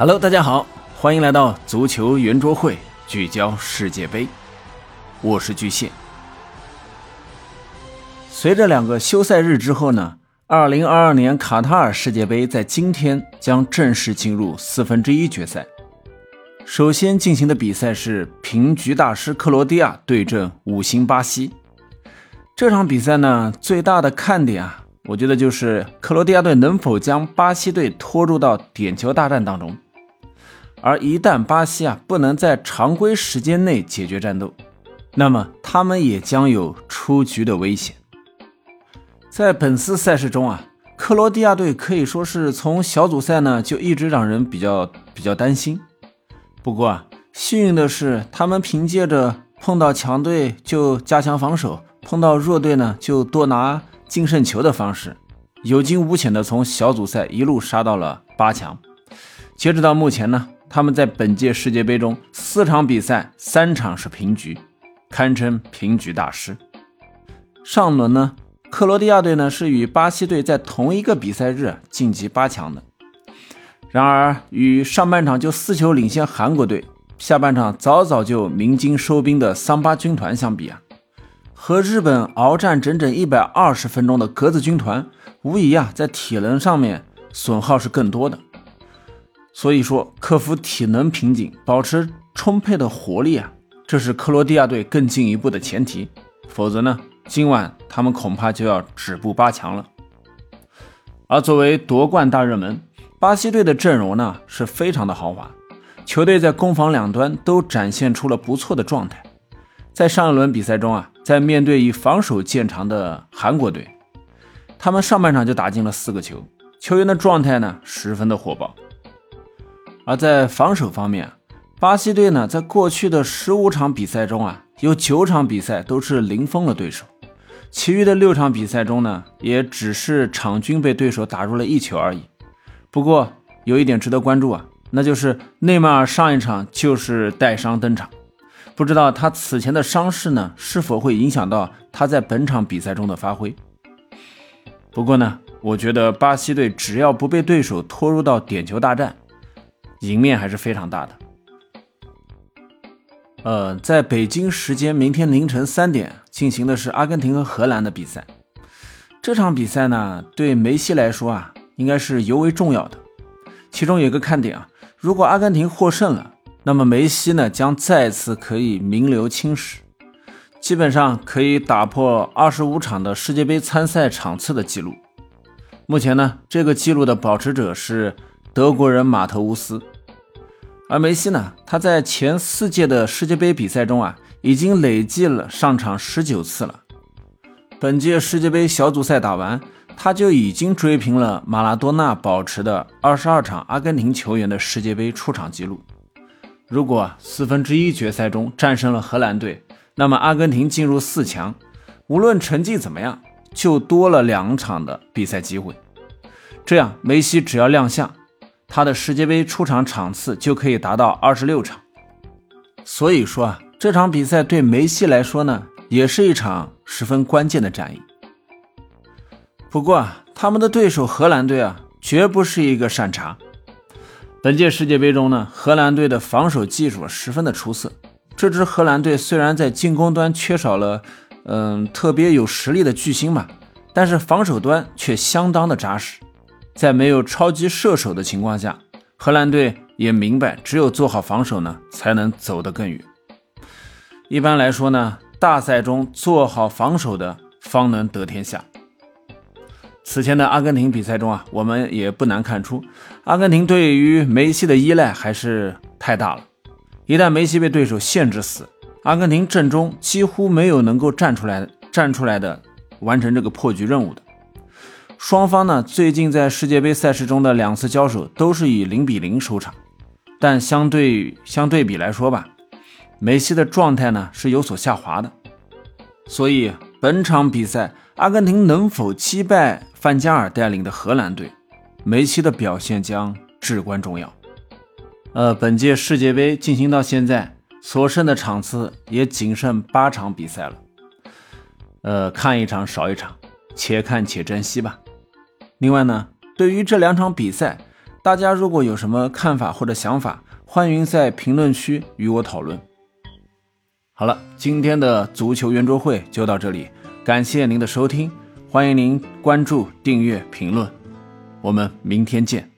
Hello，大家好，欢迎来到足球圆桌会，聚焦世界杯。我是巨蟹。随着两个休赛日之后呢，二零二二年卡塔尔世界杯在今天将正式进入四分之一决赛。首先进行的比赛是平局大师克罗地亚对阵五星巴西。这场比赛呢，最大的看点啊，我觉得就是克罗地亚队能否将巴西队拖入到点球大战当中。而一旦巴西啊不能在常规时间内解决战斗，那么他们也将有出局的危险。在本次赛事中啊，克罗地亚队可以说是从小组赛呢就一直让人比较比较担心。不过啊，幸运的是，他们凭借着碰到强队就加强防守，碰到弱队呢就多拿净胜球的方式，有惊无险的从小组赛一路杀到了八强。截止到目前呢。他们在本届世界杯中四场比赛三场是平局，堪称平局大师。上轮呢，克罗地亚队呢是与巴西队在同一个比赛日晋级八强的。然而，与上半场就四球领先韩国队，下半场早早就鸣金收兵的桑巴军团相比啊，和日本鏖战整整一百二十分钟的格子军团，无疑啊在体能上面损耗是更多的。所以说，克服体能瓶颈，保持充沛的活力啊，这是克罗地亚队更进一步的前提。否则呢，今晚他们恐怕就要止步八强了。而作为夺冠大热门，巴西队的阵容呢是非常的豪华，球队在攻防两端都展现出了不错的状态。在上一轮比赛中啊，在面对以防守见长的韩国队，他们上半场就打进了四个球，球员的状态呢十分的火爆。而在防守方面，巴西队呢，在过去的十五场比赛中啊，有九场比赛都是零封了对手，其余的六场比赛中呢，也只是场均被对手打入了一球而已。不过有一点值得关注啊，那就是内马尔上一场就是带伤登场，不知道他此前的伤势呢，是否会影响到他在本场比赛中的发挥。不过呢，我觉得巴西队只要不被对手拖入到点球大战。赢面还是非常大的。呃，在北京时间明天凌晨三点进行的是阿根廷和荷兰的比赛。这场比赛呢，对梅西来说啊，应该是尤为重要的。其中有一个看点啊，如果阿根廷获胜了，那么梅西呢将再次可以名留青史，基本上可以打破二十五场的世界杯参赛场次的记录。目前呢，这个记录的保持者是。德国人马特乌斯，而梅西呢？他在前四届的世界杯比赛中啊，已经累计了上场十九次了。本届世界杯小组赛打完，他就已经追平了马拉多纳保持的二十二场阿根廷球员的世界杯出场记录。如果四分之一决赛中战胜了荷兰队，那么阿根廷进入四强，无论成绩怎么样，就多了两场的比赛机会。这样，梅西只要亮相。他的世界杯出场场次就可以达到二十六场，所以说啊，这场比赛对梅西来说呢，也是一场十分关键的战役。不过啊，他们的对手荷兰队啊，绝不是一个善茬。本届世界杯中呢，荷兰队的防守技术十分的出色。这支荷兰队虽然在进攻端缺少了，嗯，特别有实力的巨星吧，但是防守端却相当的扎实。在没有超级射手的情况下，荷兰队也明白，只有做好防守呢，才能走得更远。一般来说呢，大赛中做好防守的方能得天下。此前的阿根廷比赛中啊，我们也不难看出，阿根廷对于梅西的依赖还是太大了。一旦梅西被对手限制死，阿根廷阵中几乎没有能够站出来站出来的完成这个破局任务的。双方呢，最近在世界杯赛事中的两次交手都是以零比零收场，但相对相对比来说吧，梅西的状态呢是有所下滑的，所以本场比赛阿根廷能否击败范加尔带领的荷兰队，梅西的表现将至关重要。呃，本届世界杯进行到现在，所剩的场次也仅剩八场比赛了，呃，看一场少一场，且看且珍惜吧。另外呢，对于这两场比赛，大家如果有什么看法或者想法，欢迎在评论区与我讨论。好了，今天的足球圆桌会就到这里，感谢您的收听，欢迎您关注、订阅、评论，我们明天见。